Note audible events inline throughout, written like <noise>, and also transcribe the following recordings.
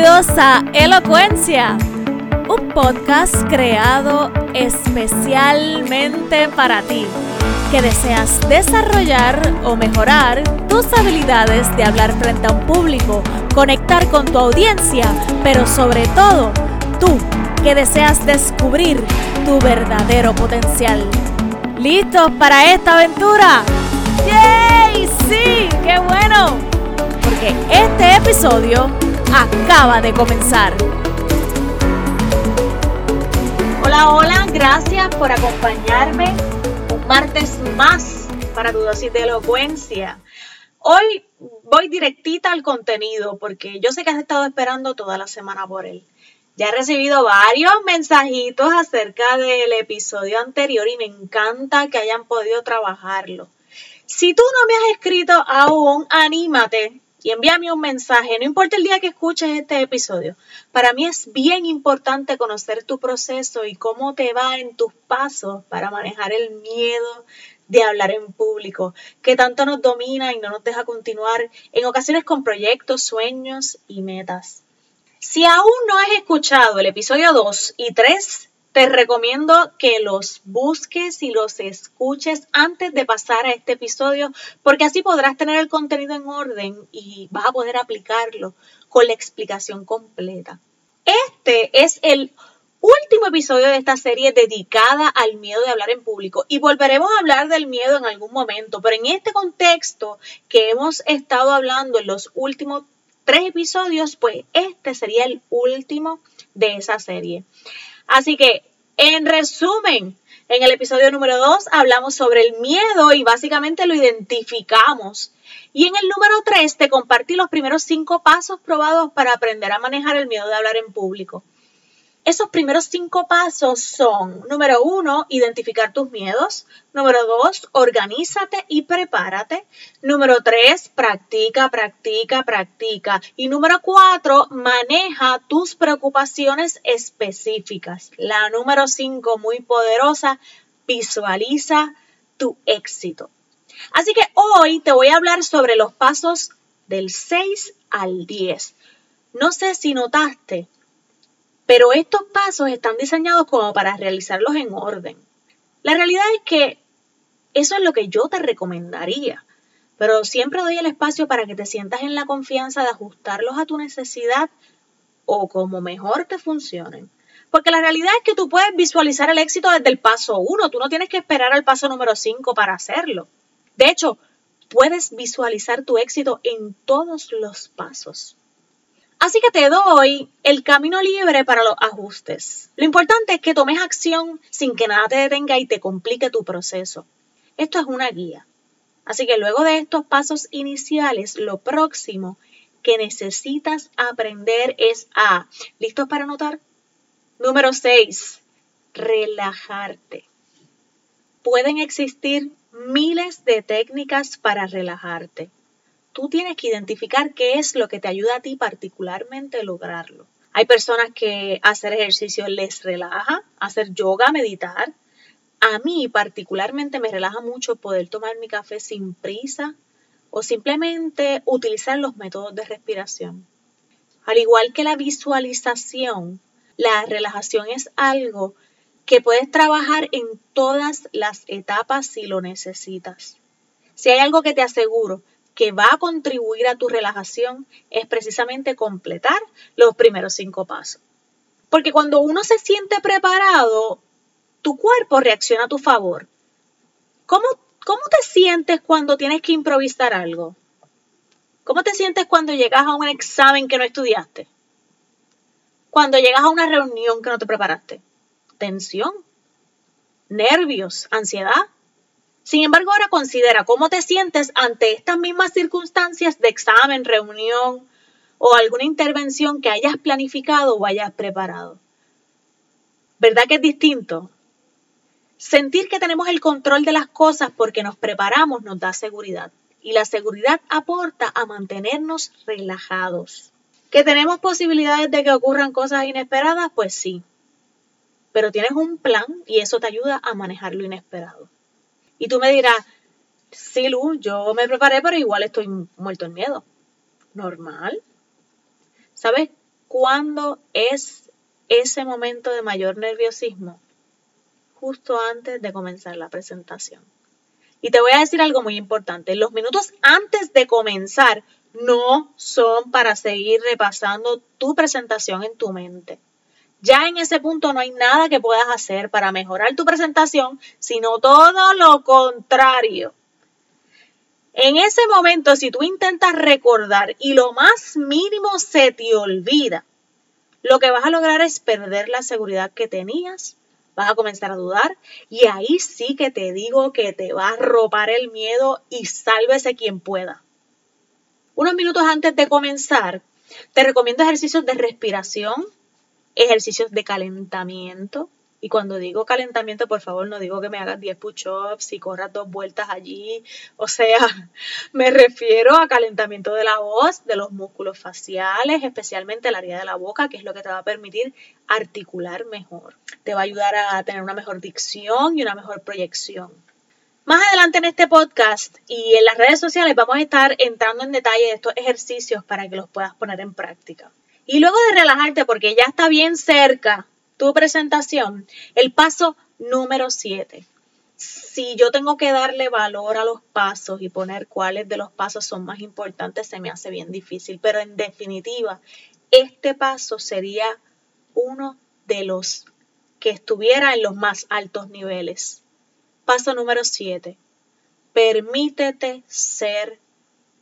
Bienvenidos a Elocuencia, un podcast creado especialmente para ti, que deseas desarrollar o mejorar tus habilidades de hablar frente a un público, conectar con tu audiencia, pero sobre todo, tú que deseas descubrir tu verdadero potencial. ¿Listos para esta aventura? ¡Yay! ¡Sí! ¡Qué bueno! Porque este episodio acaba de comenzar. Hola, hola, gracias por acompañarme un martes más para tu dosis de elocuencia. Hoy voy directita al contenido porque yo sé que has estado esperando toda la semana por él. Ya he recibido varios mensajitos acerca del episodio anterior y me encanta que hayan podido trabajarlo. Si tú no me has escrito aún, anímate y envíame un mensaje, no importa el día que escuches este episodio. Para mí es bien importante conocer tu proceso y cómo te va en tus pasos para manejar el miedo de hablar en público, que tanto nos domina y no nos deja continuar en ocasiones con proyectos, sueños y metas. Si aún no has escuchado el episodio 2 y 3, te recomiendo que los busques y los escuches antes de pasar a este episodio, porque así podrás tener el contenido en orden y vas a poder aplicarlo con la explicación completa. Este es el último episodio de esta serie dedicada al miedo de hablar en público y volveremos a hablar del miedo en algún momento, pero en este contexto que hemos estado hablando en los últimos tres episodios, pues este sería el último de esa serie. Así que en resumen, en el episodio número 2 hablamos sobre el miedo y básicamente lo identificamos. Y en el número 3 te compartí los primeros cinco pasos probados para aprender a manejar el miedo de hablar en público. Esos primeros cinco pasos son, número uno, identificar tus miedos. Número dos, organízate y prepárate. Número tres, practica, practica, practica. Y número cuatro, maneja tus preocupaciones específicas. La número cinco, muy poderosa, visualiza tu éxito. Así que hoy te voy a hablar sobre los pasos del 6 al 10. No sé si notaste, pero estos pasos están diseñados como para realizarlos en orden. La realidad es que eso es lo que yo te recomendaría, pero siempre doy el espacio para que te sientas en la confianza de ajustarlos a tu necesidad o como mejor te funcionen. Porque la realidad es que tú puedes visualizar el éxito desde el paso 1, tú no tienes que esperar al paso número 5 para hacerlo. De hecho, puedes visualizar tu éxito en todos los pasos. Así que te doy el camino libre para los ajustes. Lo importante es que tomes acción sin que nada te detenga y te complique tu proceso. Esto es una guía. Así que luego de estos pasos iniciales, lo próximo que necesitas aprender es a, ¿listos para anotar? Número 6, relajarte. Pueden existir miles de técnicas para relajarte tú tienes que identificar qué es lo que te ayuda a ti particularmente a lograrlo. Hay personas que hacer ejercicio les relaja, hacer yoga, meditar. A mí particularmente me relaja mucho poder tomar mi café sin prisa o simplemente utilizar los métodos de respiración. Al igual que la visualización, la relajación es algo que puedes trabajar en todas las etapas si lo necesitas. Si hay algo que te aseguro que va a contribuir a tu relajación es precisamente completar los primeros cinco pasos. Porque cuando uno se siente preparado, tu cuerpo reacciona a tu favor. ¿Cómo, cómo te sientes cuando tienes que improvisar algo? ¿Cómo te sientes cuando llegas a un examen que no estudiaste? Cuando llegas a una reunión que no te preparaste. Tensión, nervios, ansiedad. Sin embargo, ahora considera cómo te sientes ante estas mismas circunstancias de examen, reunión o alguna intervención que hayas planificado o hayas preparado. ¿Verdad que es distinto? Sentir que tenemos el control de las cosas porque nos preparamos nos da seguridad y la seguridad aporta a mantenernos relajados. ¿Que tenemos posibilidades de que ocurran cosas inesperadas? Pues sí. Pero tienes un plan y eso te ayuda a manejar lo inesperado. Y tú me dirás, sí, Lu, yo me preparé, pero igual estoy muerto en miedo. Normal. ¿Sabes? cuándo es ese momento de mayor nerviosismo? Justo antes de comenzar la presentación. Y te voy a decir algo muy importante. Los minutos antes de comenzar no son para seguir repasando tu presentación en tu mente. Ya en ese punto no hay nada que puedas hacer para mejorar tu presentación, sino todo lo contrario. En ese momento, si tú intentas recordar y lo más mínimo se te olvida, lo que vas a lograr es perder la seguridad que tenías, vas a comenzar a dudar y ahí sí que te digo que te va a ropar el miedo y sálvese quien pueda. Unos minutos antes de comenzar, te recomiendo ejercicios de respiración, ejercicios de calentamiento. Y cuando digo calentamiento, por favor, no digo que me hagas 10 push-ups y corras dos vueltas allí. O sea, <laughs> me refiero a calentamiento de la voz, de los músculos faciales, especialmente el área de la boca, que es lo que te va a permitir articular mejor. Te va a ayudar a tener una mejor dicción y una mejor proyección. Más adelante en este podcast y en las redes sociales vamos a estar entrando en detalle de estos ejercicios para que los puedas poner en práctica. Y luego de relajarte, porque ya está bien cerca tu presentación, el paso número 7. Si yo tengo que darle valor a los pasos y poner cuáles de los pasos son más importantes, se me hace bien difícil. Pero en definitiva, este paso sería uno de los que estuviera en los más altos niveles. Paso número 7. Permítete ser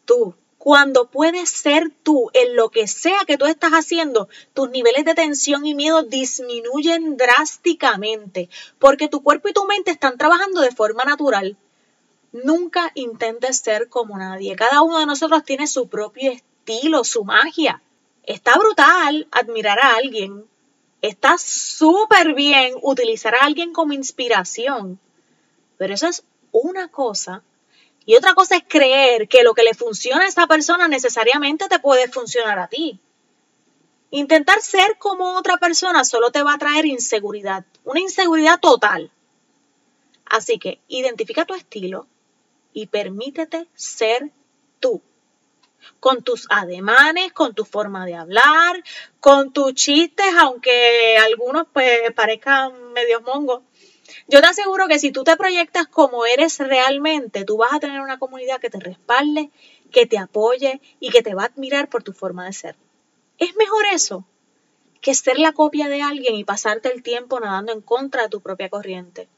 tú cuando puedes ser tú en lo que sea que tú estás haciendo, tus niveles de tensión y miedo disminuyen drásticamente porque tu cuerpo y tu mente están trabajando de forma natural. Nunca intentes ser como nadie. Cada uno de nosotros tiene su propio estilo, su magia. Está brutal admirar a alguien. Está súper bien utilizar a alguien como inspiración. Pero eso es una cosa y otra cosa es creer que lo que le funciona a esa persona necesariamente te puede funcionar a ti. Intentar ser como otra persona solo te va a traer inseguridad, una inseguridad total. Así que identifica tu estilo y permítete ser tú. Con tus ademanes, con tu forma de hablar, con tus chistes, aunque algunos pues parezcan medio mongos. Yo te aseguro que si tú te proyectas como eres realmente, tú vas a tener una comunidad que te respalde, que te apoye y que te va a admirar por tu forma de ser. Es mejor eso que ser la copia de alguien y pasarte el tiempo nadando en contra de tu propia corriente.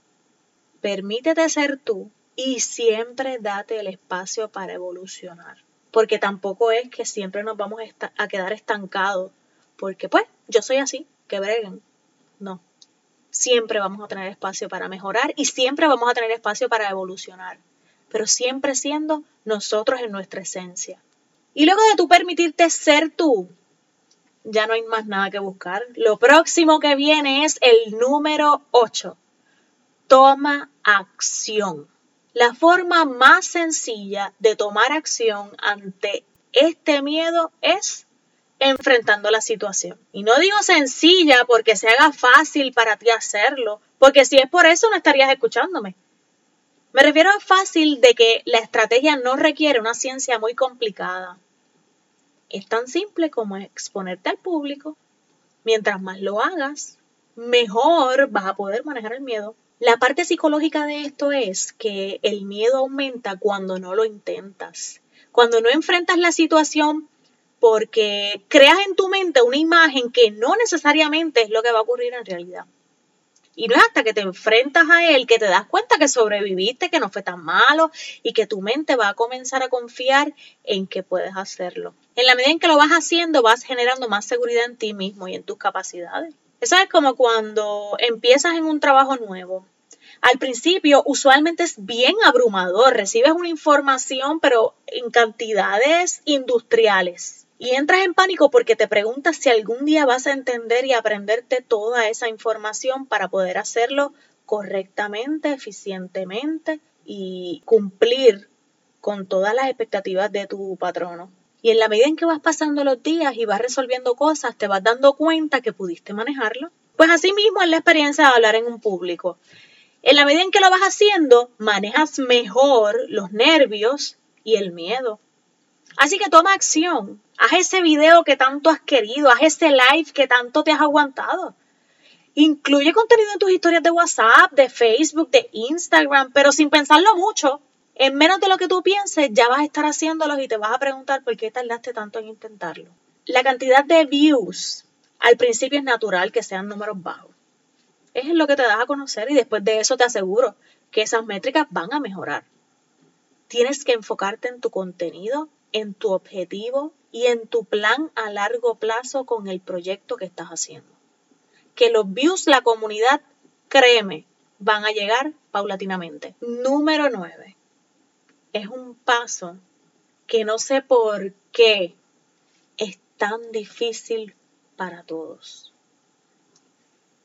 Permítete ser tú y siempre date el espacio para evolucionar. Porque tampoco es que siempre nos vamos a quedar estancados. Porque pues yo soy así, que breguen. No siempre vamos a tener espacio para mejorar y siempre vamos a tener espacio para evolucionar, pero siempre siendo nosotros en nuestra esencia. Y luego de tú permitirte ser tú, ya no hay más nada que buscar. Lo próximo que viene es el número 8. Toma acción. La forma más sencilla de tomar acción ante este miedo es enfrentando la situación. Y no digo sencilla porque se haga fácil para ti hacerlo, porque si es por eso no estarías escuchándome. Me refiero a fácil de que la estrategia no requiere una ciencia muy complicada. Es tan simple como exponerte al público. Mientras más lo hagas, mejor vas a poder manejar el miedo. La parte psicológica de esto es que el miedo aumenta cuando no lo intentas. Cuando no enfrentas la situación porque creas en tu mente una imagen que no necesariamente es lo que va a ocurrir en realidad. Y no es hasta que te enfrentas a él que te das cuenta que sobreviviste, que no fue tan malo y que tu mente va a comenzar a confiar en que puedes hacerlo. En la medida en que lo vas haciendo, vas generando más seguridad en ti mismo y en tus capacidades. Eso es como cuando empiezas en un trabajo nuevo. Al principio, usualmente es bien abrumador. Recibes una información, pero en cantidades industriales y entras en pánico porque te preguntas si algún día vas a entender y aprenderte toda esa información para poder hacerlo correctamente, eficientemente y cumplir con todas las expectativas de tu patrono. Y en la medida en que vas pasando los días y vas resolviendo cosas, te vas dando cuenta que pudiste manejarlo. Pues así mismo es la experiencia de hablar en un público. En la medida en que lo vas haciendo, manejas mejor los nervios y el miedo. Así que toma acción. Haz ese video que tanto has querido, haz ese live que tanto te has aguantado. Incluye contenido en tus historias de WhatsApp, de Facebook, de Instagram, pero sin pensarlo mucho. En menos de lo que tú pienses, ya vas a estar haciéndolo y te vas a preguntar por qué tardaste tanto en intentarlo. La cantidad de views al principio es natural que sean números bajos. Es lo que te das a conocer y después de eso te aseguro que esas métricas van a mejorar. Tienes que enfocarte en tu contenido, en tu objetivo y en tu plan a largo plazo con el proyecto que estás haciendo. Que los views, la comunidad, créeme, van a llegar paulatinamente. Número 9 es un paso que no sé por qué es tan difícil para todos.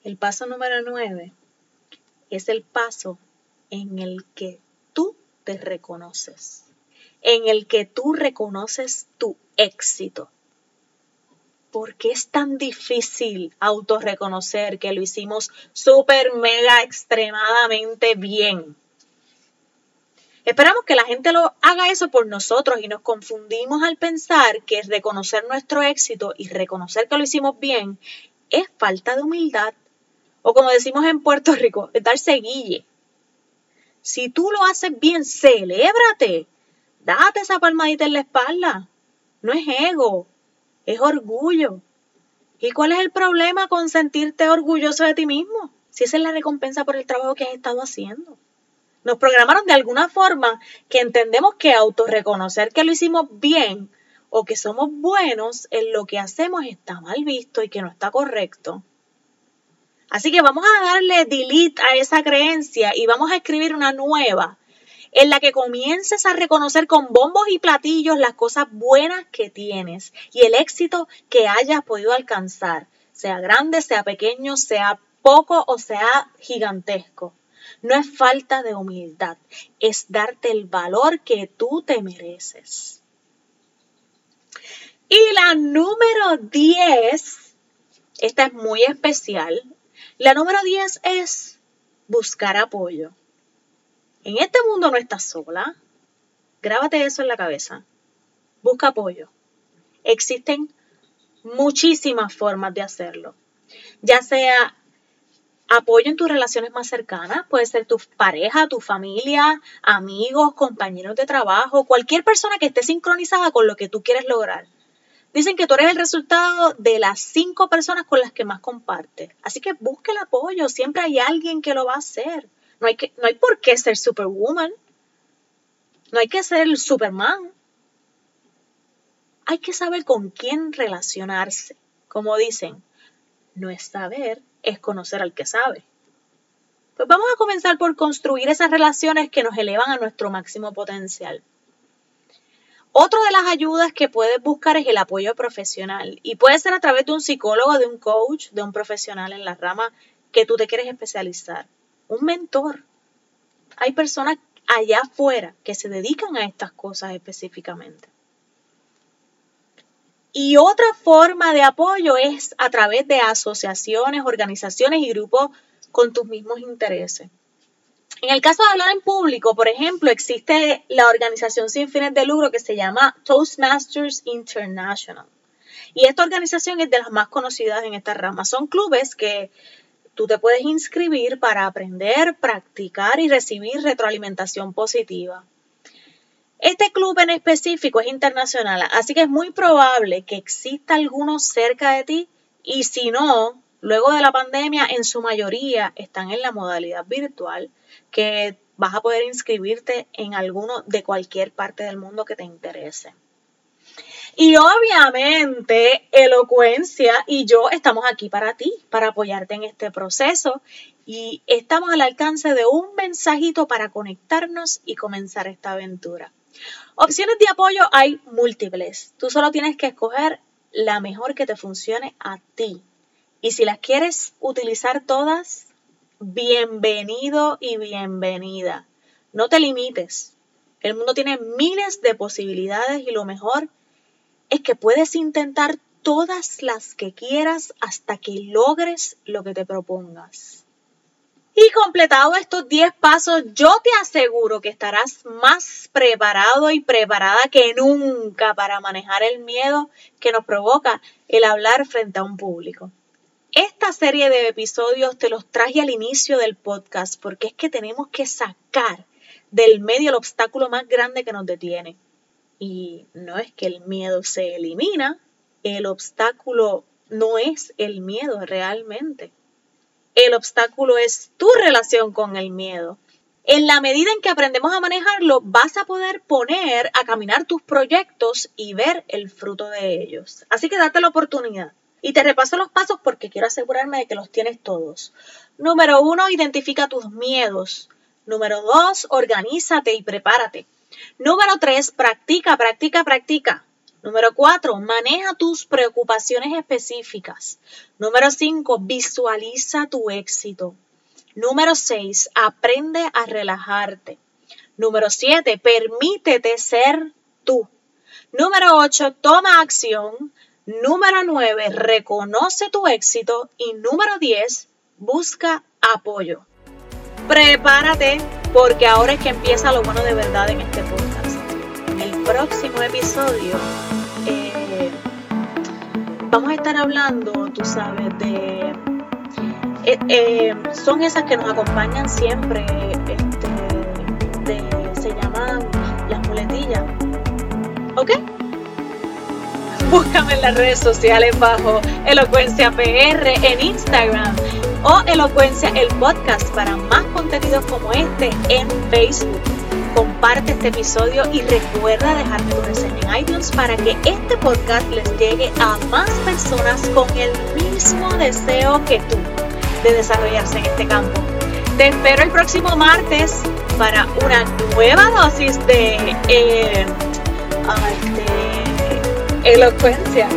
El paso número nueve es el paso en el que tú te reconoces, en el que tú reconoces tu éxito. ¿Por qué es tan difícil autorreconocer que lo hicimos súper, mega, extremadamente bien? Esperamos que la gente lo haga eso por nosotros y nos confundimos al pensar que reconocer nuestro éxito y reconocer que lo hicimos bien es falta de humildad. O como decimos en Puerto Rico, es darse guille. Si tú lo haces bien, celébrate. Date esa palmadita en la espalda. No es ego, es orgullo. ¿Y cuál es el problema con sentirte orgulloso de ti mismo? Si esa es la recompensa por el trabajo que has estado haciendo. Nos programaron de alguna forma que entendemos que autorreconocer que lo hicimos bien o que somos buenos en lo que hacemos está mal visto y que no está correcto. Así que vamos a darle delete a esa creencia y vamos a escribir una nueva en la que comiences a reconocer con bombos y platillos las cosas buenas que tienes y el éxito que hayas podido alcanzar, sea grande, sea pequeño, sea poco o sea gigantesco. No es falta de humildad, es darte el valor que tú te mereces. Y la número 10, esta es muy especial. La número 10 es buscar apoyo. En este mundo no estás sola. Grábate eso en la cabeza. Busca apoyo. Existen muchísimas formas de hacerlo. Ya sea Apoyo en tus relaciones más cercanas, puede ser tu pareja, tu familia, amigos, compañeros de trabajo, cualquier persona que esté sincronizada con lo que tú quieres lograr. Dicen que tú eres el resultado de las cinco personas con las que más compartes. Así que busca el apoyo, siempre hay alguien que lo va a hacer. No hay, que, no hay por qué ser superwoman, no hay que ser superman. Hay que saber con quién relacionarse. Como dicen, no es saber, es conocer al que sabe. Pues vamos a comenzar por construir esas relaciones que nos elevan a nuestro máximo potencial. Otra de las ayudas que puedes buscar es el apoyo profesional y puede ser a través de un psicólogo, de un coach, de un profesional en la rama que tú te quieres especializar. Un mentor. Hay personas allá afuera que se dedican a estas cosas específicamente. Y otra forma de apoyo es a través de asociaciones, organizaciones y grupos con tus mismos intereses. En el caso de hablar en público, por ejemplo, existe la organización sin fines de lucro que se llama Toastmasters International. Y esta organización es de las más conocidas en esta rama. Son clubes que tú te puedes inscribir para aprender, practicar y recibir retroalimentación positiva. Este club en específico es internacional, así que es muy probable que exista alguno cerca de ti y si no, luego de la pandemia, en su mayoría están en la modalidad virtual, que vas a poder inscribirte en alguno de cualquier parte del mundo que te interese. Y obviamente, Elocuencia y yo estamos aquí para ti, para apoyarte en este proceso. Y estamos al alcance de un mensajito para conectarnos y comenzar esta aventura. Opciones de apoyo hay múltiples. Tú solo tienes que escoger la mejor que te funcione a ti. Y si las quieres utilizar todas, bienvenido y bienvenida. No te limites. El mundo tiene miles de posibilidades y lo mejor es que puedes intentar todas las que quieras hasta que logres lo que te propongas. Y completado estos 10 pasos, yo te aseguro que estarás más preparado y preparada que nunca para manejar el miedo que nos provoca el hablar frente a un público. Esta serie de episodios te los traje al inicio del podcast porque es que tenemos que sacar del medio el obstáculo más grande que nos detiene. Y no es que el miedo se elimina, el obstáculo no es el miedo realmente. El obstáculo es tu relación con el miedo. En la medida en que aprendemos a manejarlo, vas a poder poner a caminar tus proyectos y ver el fruto de ellos. Así que date la oportunidad. Y te repaso los pasos porque quiero asegurarme de que los tienes todos. Número uno, identifica tus miedos. Número dos, organízate y prepárate. Número tres, practica, practica, practica. Número cuatro, maneja tus preocupaciones específicas. Número cinco, visualiza tu éxito. Número seis, aprende a relajarte. Número siete, permítete ser tú. Número ocho, toma acción. Número nueve, reconoce tu éxito. Y número diez, busca apoyo. Prepárate porque ahora es que empieza lo bueno de verdad en este podcast. El próximo episodio vamos a estar hablando, tú sabes, de... Eh, eh, son esas que nos acompañan siempre, este, se llaman las muletillas. ¿Ok? Búscame en las redes sociales bajo Elocuencia PR en Instagram o Elocuencia el podcast para más contenidos como este en Facebook comparte este episodio y recuerda dejarme tu reseña en iTunes para que este podcast les llegue a más personas con el mismo deseo que tú de desarrollarse en este campo. Te espero el próximo martes para una nueva dosis de, eh, de elocuencia.